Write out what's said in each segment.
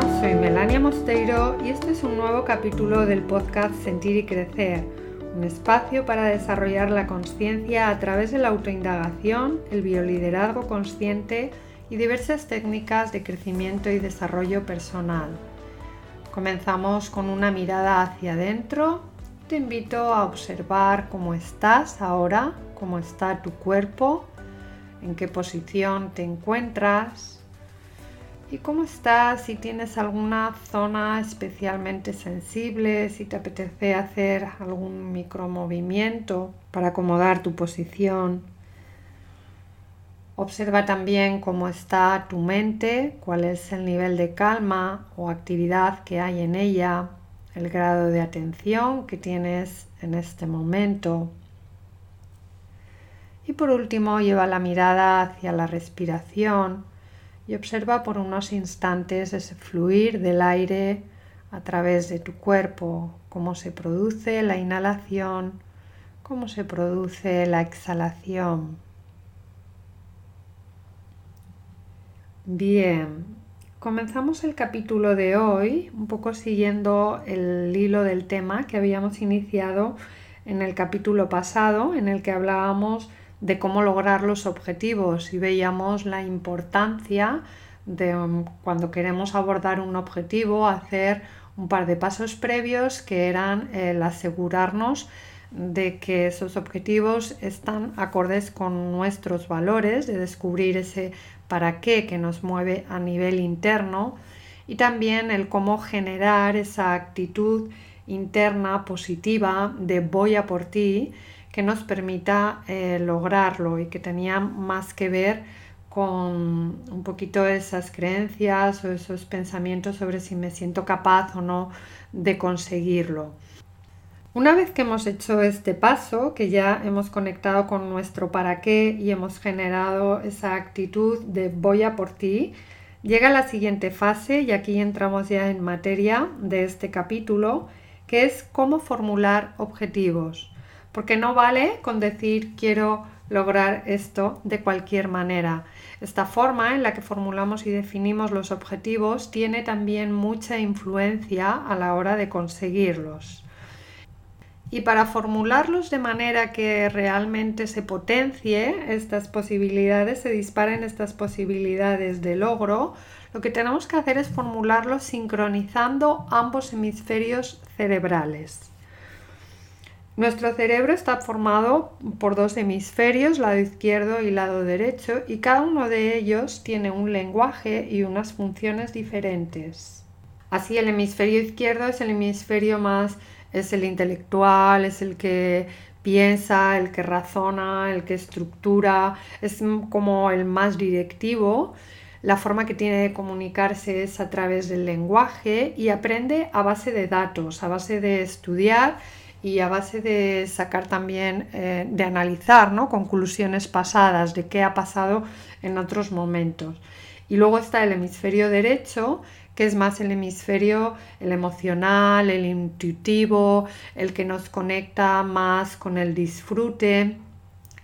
Soy Melania Mosteiro y este es un nuevo capítulo del podcast Sentir y Crecer, un espacio para desarrollar la conciencia a través de la autoindagación, el bioliderazgo consciente y diversas técnicas de crecimiento y desarrollo personal. Comenzamos con una mirada hacia adentro. Te invito a observar cómo estás ahora, cómo está tu cuerpo, en qué posición te encuentras y cómo estás, si tienes alguna zona especialmente sensible, si te apetece hacer algún micromovimiento para acomodar tu posición. Observa también cómo está tu mente, cuál es el nivel de calma o actividad que hay en ella, el grado de atención que tienes en este momento. Y por último, lleva la mirada hacia la respiración y observa por unos instantes ese fluir del aire a través de tu cuerpo, cómo se produce la inhalación, cómo se produce la exhalación. Bien, comenzamos el capítulo de hoy un poco siguiendo el hilo del tema que habíamos iniciado en el capítulo pasado en el que hablábamos de cómo lograr los objetivos. Y veíamos la importancia de um, cuando queremos abordar un objetivo hacer un par de pasos previos que eran el asegurarnos de que esos objetivos están acordes con nuestros valores, de descubrir ese para qué que nos mueve a nivel interno y también el cómo generar esa actitud interna positiva de voy a por ti que nos permita eh, lograrlo y que tenía más que ver con un poquito esas creencias o esos pensamientos sobre si me siento capaz o no de conseguirlo. Una vez que hemos hecho este paso, que ya hemos conectado con nuestro para qué y hemos generado esa actitud de voy a por ti, llega la siguiente fase y aquí entramos ya en materia de este capítulo, que es cómo formular objetivos porque no vale con decir quiero lograr esto de cualquier manera. Esta forma en la que formulamos y definimos los objetivos tiene también mucha influencia a la hora de conseguirlos. Y para formularlos de manera que realmente se potencie estas posibilidades, se disparen estas posibilidades de logro, lo que tenemos que hacer es formularlos sincronizando ambos hemisferios cerebrales. Nuestro cerebro está formado por dos hemisferios, lado izquierdo y lado derecho, y cada uno de ellos tiene un lenguaje y unas funciones diferentes. Así el hemisferio izquierdo es el hemisferio más, es el intelectual, es el que piensa, el que razona, el que estructura, es como el más directivo. La forma que tiene de comunicarse es a través del lenguaje y aprende a base de datos, a base de estudiar y a base de sacar también, eh, de analizar ¿no? conclusiones pasadas de qué ha pasado en otros momentos. Y luego está el hemisferio derecho, que es más el hemisferio el emocional, el intuitivo, el que nos conecta más con el disfrute.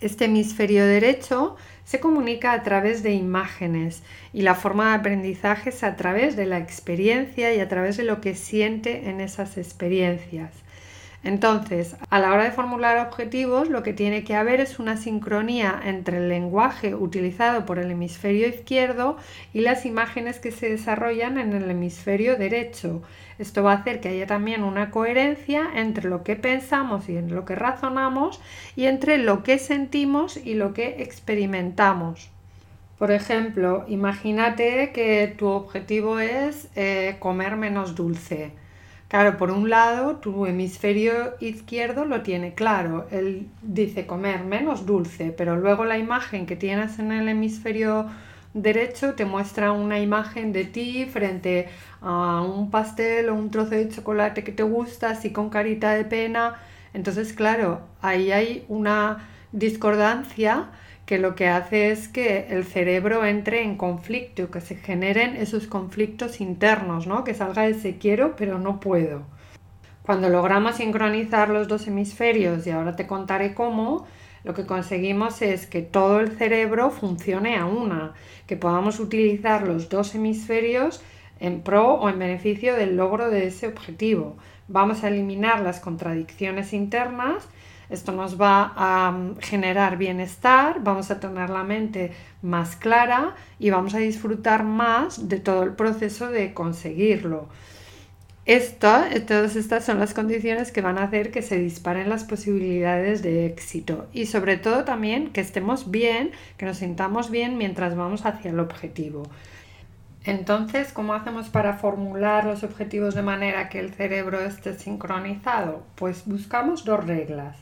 Este hemisferio derecho se comunica a través de imágenes y la forma de aprendizaje es a través de la experiencia y a través de lo que siente en esas experiencias. Entonces, a la hora de formular objetivos, lo que tiene que haber es una sincronía entre el lenguaje utilizado por el hemisferio izquierdo y las imágenes que se desarrollan en el hemisferio derecho. Esto va a hacer que haya también una coherencia entre lo que pensamos y en lo que razonamos y entre lo que sentimos y lo que experimentamos. Por ejemplo, imagínate que tu objetivo es eh, comer menos dulce. Claro, por un lado, tu hemisferio izquierdo lo tiene claro. Él dice comer menos dulce, pero luego la imagen que tienes en el hemisferio derecho te muestra una imagen de ti frente a un pastel o un trozo de chocolate que te gusta, así con carita de pena. Entonces, claro, ahí hay una discordancia que lo que hace es que el cerebro entre en conflicto, que se generen esos conflictos internos, ¿no? que salga ese quiero pero no puedo. Cuando logramos sincronizar los dos hemisferios, y ahora te contaré cómo, lo que conseguimos es que todo el cerebro funcione a una, que podamos utilizar los dos hemisferios en pro o en beneficio del logro de ese objetivo. Vamos a eliminar las contradicciones internas esto nos va a mm, generar bienestar, vamos a tener la mente más clara y vamos a disfrutar más de todo el proceso de conseguirlo. todas estas son las condiciones que van a hacer que se disparen las posibilidades de éxito y sobre todo también que estemos bien, que nos sintamos bien mientras vamos hacia el objetivo. Entonces, ¿cómo hacemos para formular los objetivos de manera que el cerebro esté sincronizado? Pues buscamos dos reglas.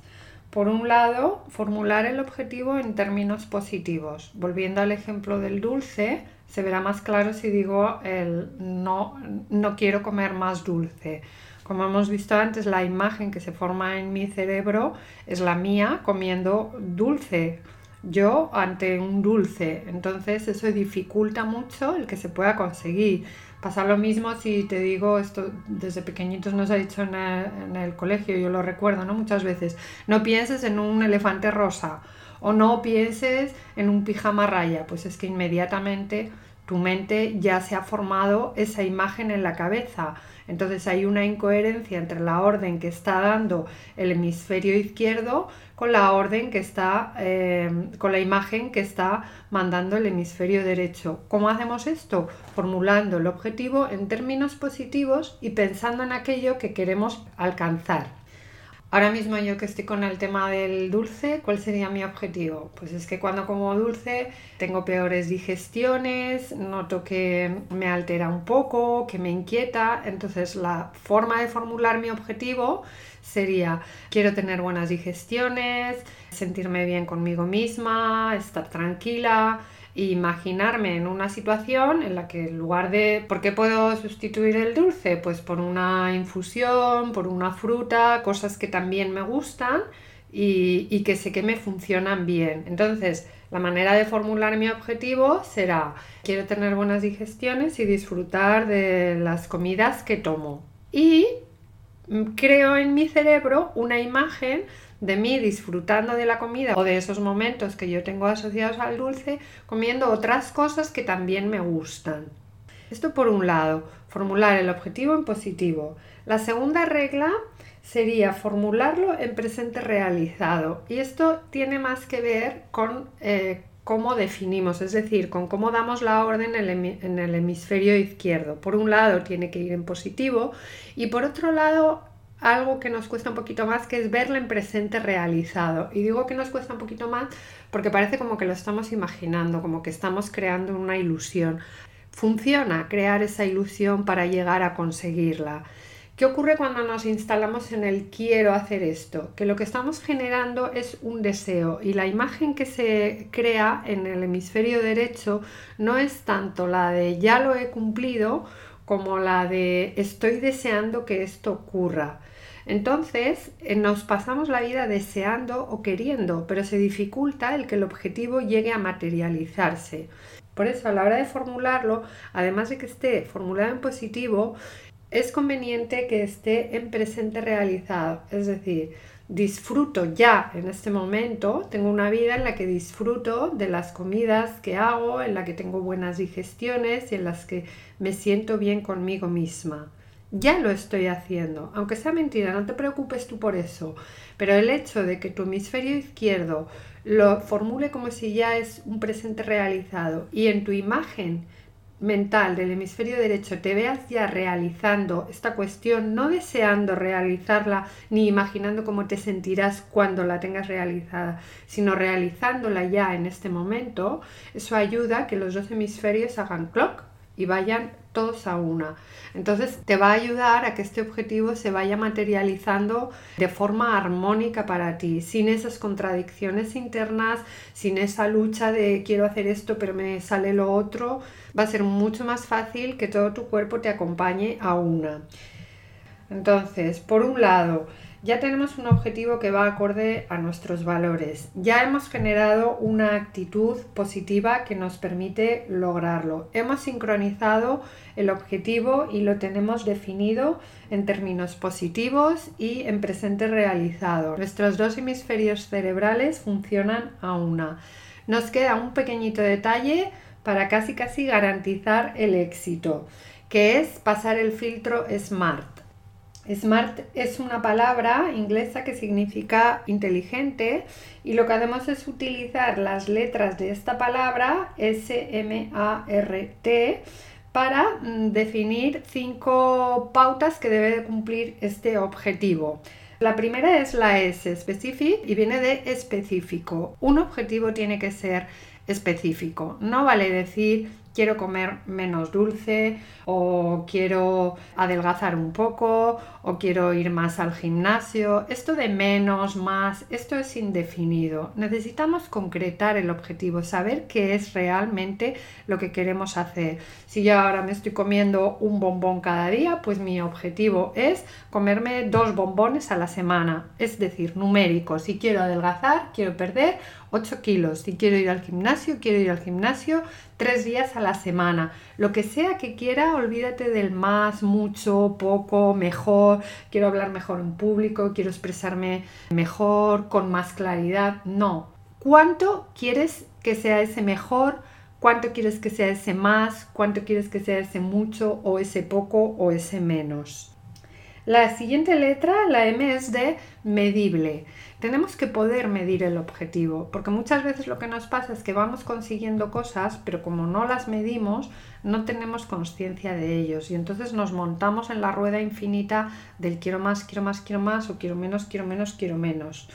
Por un lado, formular el objetivo en términos positivos. Volviendo al ejemplo del dulce, se verá más claro si digo el no, no quiero comer más dulce. Como hemos visto antes, la imagen que se forma en mi cerebro es la mía comiendo dulce. Yo ante un dulce. Entonces eso dificulta mucho el que se pueda conseguir. Pasa lo mismo si te digo, esto desde pequeñitos nos ha dicho en el, colegio, yo lo recuerdo, ¿no? Muchas veces, no pienses en un elefante rosa o no pienses en un pijama raya, pues es que inmediatamente tu mente ya se ha formado esa imagen en la cabeza. Entonces hay una incoherencia entre la orden que está dando el hemisferio izquierdo con la orden que está, eh, con la imagen que está mandando el hemisferio derecho. ¿Cómo hacemos esto? Formulando el objetivo en términos positivos y pensando en aquello que queremos alcanzar. Ahora mismo yo que estoy con el tema del dulce, ¿cuál sería mi objetivo? Pues es que cuando como dulce tengo peores digestiones, noto que me altera un poco, que me inquieta, entonces la forma de formular mi objetivo sería quiero tener buenas digestiones, sentirme bien conmigo misma, estar tranquila, imaginarme en una situación en la que en lugar de ¿por qué puedo sustituir el dulce? Pues por una infusión, por una fruta, cosas que también me gustan y, y que sé que me funcionan bien. Entonces, la manera de formular mi objetivo será quiero tener buenas digestiones y disfrutar de las comidas que tomo. Y mm, creo en mi cerebro una imagen de mí disfrutando de la comida o de esos momentos que yo tengo asociados al dulce, comiendo otras cosas que también me gustan. Esto por un lado, formular el objetivo en positivo. La segunda regla sería formularlo en presente realizado. Y esto tiene más que ver con eh, cómo definimos, es decir, con cómo damos la orden en el hemisferio izquierdo. Por un lado tiene que ir en positivo y por otro lado algo que nos cuesta un poquito más, que es verlo en presente realizado. Y digo que nos cuesta un poquito más porque parece como que lo estamos imaginando, como que estamos creando una ilusión. Funciona crear esa ilusión para llegar a conseguirla. ¿Qué ocurre cuando nos instalamos en el quiero hacer esto? Que lo que estamos generando es un deseo y la imagen que se crea en el hemisferio derecho no es tanto la de ya lo he cumplido como la de estoy deseando que esto ocurra. Entonces eh, nos pasamos la vida deseando o queriendo, pero se dificulta el que el objetivo llegue a materializarse. Por eso a la hora de formularlo, además de que esté formulado en positivo, es conveniente que esté en presente realizado. Es decir, disfruto ya en este momento, tengo una vida en la que disfruto de las comidas que hago, en la que tengo buenas digestiones y en las que me siento bien conmigo misma. Ya lo estoy haciendo, aunque sea mentira, no te preocupes tú por eso, pero el hecho de que tu hemisferio izquierdo lo formule como si ya es un presente realizado y en tu imagen mental del hemisferio derecho te veas ya realizando esta cuestión, no deseando realizarla ni imaginando cómo te sentirás cuando la tengas realizada, sino realizándola ya en este momento, eso ayuda a que los dos hemisferios hagan clock y vayan todos a una. Entonces te va a ayudar a que este objetivo se vaya materializando de forma armónica para ti, sin esas contradicciones internas, sin esa lucha de quiero hacer esto pero me sale lo otro. Va a ser mucho más fácil que todo tu cuerpo te acompañe a una. Entonces, por un lado, ya tenemos un objetivo que va acorde a nuestros valores. Ya hemos generado una actitud positiva que nos permite lograrlo. Hemos sincronizado el objetivo y lo tenemos definido en términos positivos y en presente realizado. Nuestros dos hemisferios cerebrales funcionan a una. Nos queda un pequeñito detalle para casi casi garantizar el éxito que es pasar el filtro SMART. Smart es una palabra inglesa que significa inteligente y lo que hacemos es utilizar las letras de esta palabra S-M-A-R-T para mm, definir cinco pautas que debe cumplir este objetivo. La primera es la S, specific, y viene de específico. Un objetivo tiene que ser específico. No vale decir quiero comer menos dulce o quiero adelgazar un poco o quiero ir más al gimnasio. Esto de menos, más, esto es indefinido. Necesitamos concretar el objetivo, saber qué es realmente lo que queremos hacer. Si yo ahora me estoy comiendo un bombón cada día, pues mi objetivo es comerme dos bombones a la semana, es decir, numérico. Si quiero adelgazar, quiero perder 8 kilos. Si quiero ir al gimnasio, quiero ir al gimnasio tres días a la semana. Lo que sea que quiera, olvídate del más, mucho, poco, mejor. Quiero hablar mejor en público, quiero expresarme mejor, con más claridad. No. ¿Cuánto quieres que sea ese mejor? ¿Cuánto quieres que sea ese más? ¿Cuánto quieres que sea ese mucho o ese poco o ese menos? La siguiente letra, la M, es de medible. Tenemos que poder medir el objetivo, porque muchas veces lo que nos pasa es que vamos consiguiendo cosas, pero como no las medimos, no tenemos conciencia de ellos y entonces nos montamos en la rueda infinita del quiero más, quiero más, quiero más o quiero menos, quiero menos, quiero menos.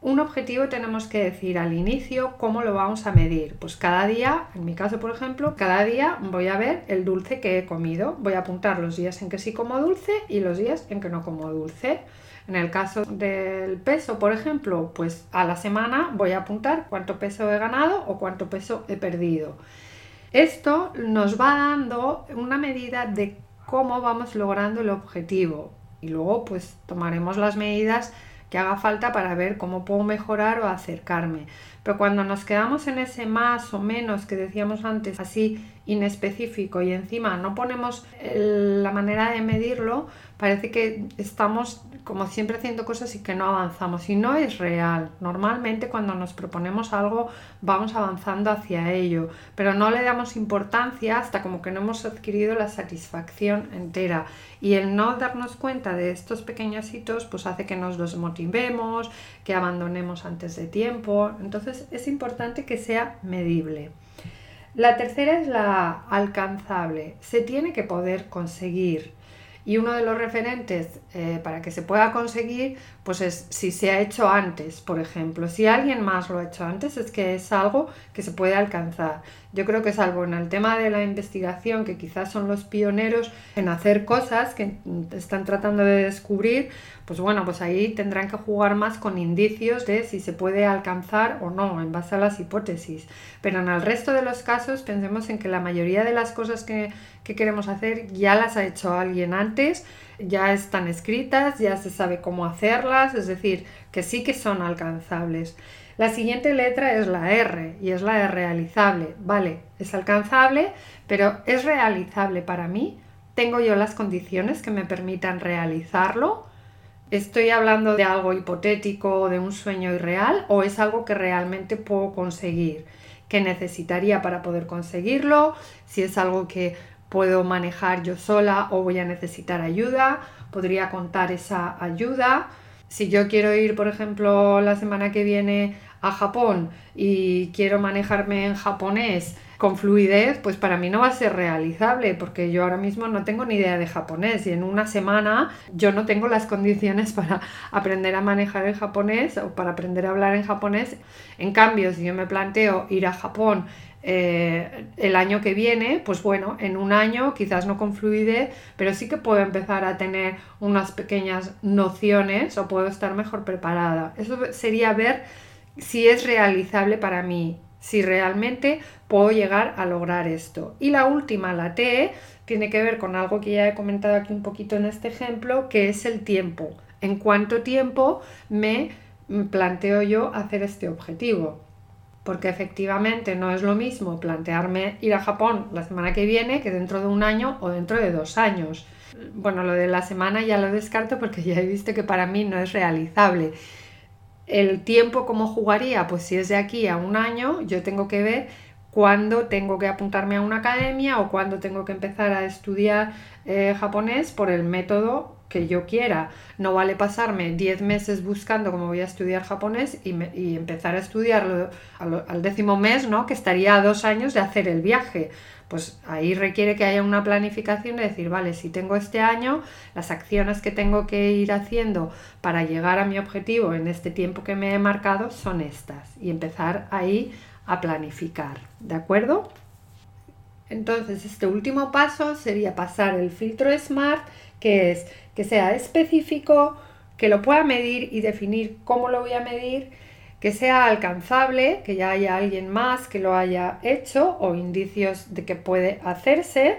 Un objetivo tenemos que decir al inicio cómo lo vamos a medir. Pues cada día, en mi caso por ejemplo, cada día voy a ver el dulce que he comido. Voy a apuntar los días en que sí como dulce y los días en que no como dulce. En el caso del peso, por ejemplo, pues a la semana voy a apuntar cuánto peso he ganado o cuánto peso he perdido. Esto nos va dando una medida de cómo vamos logrando el objetivo y luego pues tomaremos las medidas que haga falta para ver cómo puedo mejorar o acercarme. Pero cuando nos quedamos en ese más o menos que decíamos antes, así inespecífico y encima no ponemos la manera de medirlo, parece que estamos como siempre haciendo cosas y que no avanzamos. Y no es real. Normalmente cuando nos proponemos algo vamos avanzando hacia ello, pero no le damos importancia hasta como que no hemos adquirido la satisfacción entera. Y el no darnos cuenta de estos pequeños hitos pues hace que nos desmotivemos, que abandonemos antes de tiempo. Entonces es importante que sea medible. La tercera es la alcanzable. Se tiene que poder conseguir. Y uno de los referentes eh, para que se pueda conseguir, pues es si se ha hecho antes, por ejemplo. Si alguien más lo ha hecho antes, es que es algo que se puede alcanzar. Yo creo que salvo en el tema de la investigación, que quizás son los pioneros en hacer cosas que están tratando de descubrir, pues bueno, pues ahí tendrán que jugar más con indicios de si se puede alcanzar o no, en base a las hipótesis. Pero en el resto de los casos, pensemos en que la mayoría de las cosas que, que queremos hacer ya las ha hecho alguien antes, ya están escritas, ya se sabe cómo hacerlas, es decir, que sí que son alcanzables. La siguiente letra es la R y es la de realizable. Vale, es alcanzable, pero ¿es realizable para mí? ¿Tengo yo las condiciones que me permitan realizarlo? ¿Estoy hablando de algo hipotético, de un sueño irreal o es algo que realmente puedo conseguir? ¿Qué necesitaría para poder conseguirlo? Si es algo que puedo manejar yo sola o voy a necesitar ayuda, podría contar esa ayuda. Si yo quiero ir, por ejemplo, la semana que viene a Japón y quiero manejarme en japonés con fluidez, pues para mí no va a ser realizable porque yo ahora mismo no tengo ni idea de japonés y en una semana yo no tengo las condiciones para aprender a manejar el japonés o para aprender a hablar en japonés. En cambio, si yo me planteo ir a Japón eh, el año que viene, pues bueno, en un año quizás no con fluidez, pero sí que puedo empezar a tener unas pequeñas nociones o puedo estar mejor preparada. Eso sería ver si es realizable para mí, si realmente puedo llegar a lograr esto. Y la última, la T, tiene que ver con algo que ya he comentado aquí un poquito en este ejemplo, que es el tiempo. ¿En cuánto tiempo me planteo yo hacer este objetivo? Porque efectivamente no es lo mismo plantearme ir a Japón la semana que viene que dentro de un año o dentro de dos años. Bueno, lo de la semana ya lo descarto porque ya he visto que para mí no es realizable. El tiempo, ¿cómo jugaría? Pues si es de aquí a un año, yo tengo que ver cuándo tengo que apuntarme a una academia o cuándo tengo que empezar a estudiar eh, japonés por el método que yo quiera. No vale pasarme 10 meses buscando cómo voy a estudiar japonés y, empezar a estudiarlo al, décimo mes, ¿no? Que estaría a dos años de hacer el viaje. Pues ahí requiere que haya una planificación de decir, vale, si tengo este año, las acciones que tengo que ir haciendo para llegar a mi objetivo en este tiempo que me he marcado son estas. Y empezar ahí a planificar, ¿de acuerdo? Entonces, este último paso sería pasar el filtro SMART, que es que sea específico, que lo pueda medir y definir cómo lo voy a medir, que sea alcanzable, que ya haya alguien más que lo haya hecho o indicios de que puede hacerse,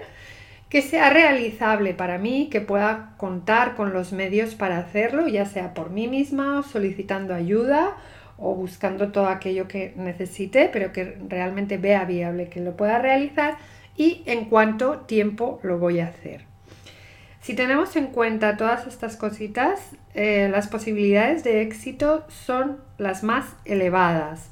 que sea realizable para mí, que pueda contar con los medios para hacerlo, ya sea por mí misma, solicitando ayuda o buscando todo aquello que necesite, pero que realmente vea viable que lo pueda realizar y en cuánto tiempo lo voy a hacer. Si tenemos en cuenta todas estas cositas, eh, las posibilidades de éxito son las más elevadas.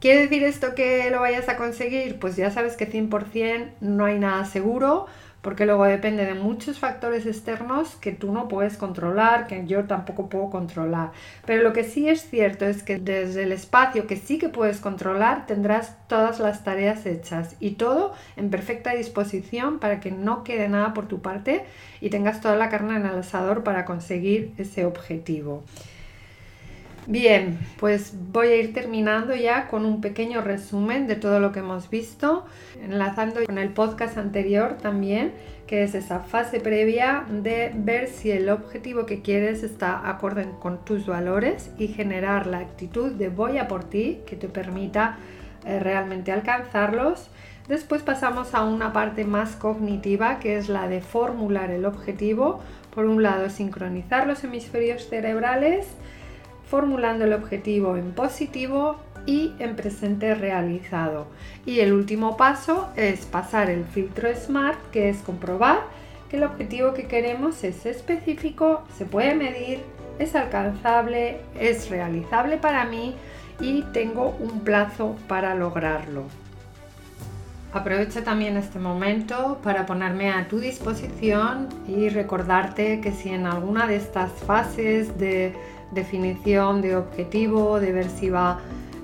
¿Quiere decir esto que lo vayas a conseguir? Pues ya sabes que 100% no hay nada seguro, porque luego depende de muchos factores externos que tú no puedes controlar, que yo tampoco puedo controlar. Pero lo que sí es cierto es que desde el espacio que sí que puedes controlar tendrás todas las tareas hechas y todo en perfecta disposición para que no quede nada por tu parte y tengas toda la carne en el asador para conseguir ese objetivo. Bien, pues voy a ir terminando ya con un pequeño resumen de todo lo que hemos visto, enlazando con el podcast anterior también, que es esa fase previa de ver si el objetivo que quieres está acorde con tus valores y generar la actitud de voy a por ti que te permita eh, realmente alcanzarlos. Después pasamos a una parte más cognitiva que es la de formular el objetivo. Por un lado, sincronizar los hemisferios cerebrales, formulando el objetivo en positivo y en presente realizado. Y el último paso es pasar el filtro SMART, que es comprobar que el objetivo que queremos es específico, se puede medir, es alcanzable, es realizable para mí y tengo un plazo para lograrlo. Aprovecho también este momento para ponerme a tu disposición y recordarte que si en alguna de estas fases de definición de objetivo, de ver si va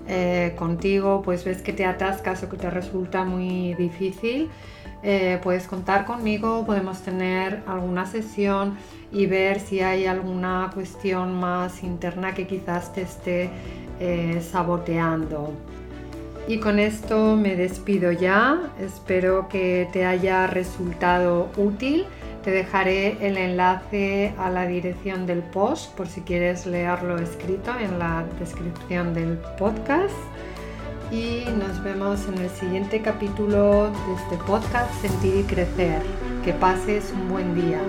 eh, contigo, pues ves que te atascas o que te resulta muy difícil, eh, puedes contar conmigo, podemos tener alguna sesión y ver si hay alguna cuestión más interna que quizás te esté eh, saboteando. Y con esto me despido ya, espero que te haya resultado útil. Te dejaré el enlace a la dirección del post por si quieres leerlo escrito en la descripción del podcast. Y nos vemos en el siguiente capítulo de este podcast Sentir y Crecer. Que pases un buen día.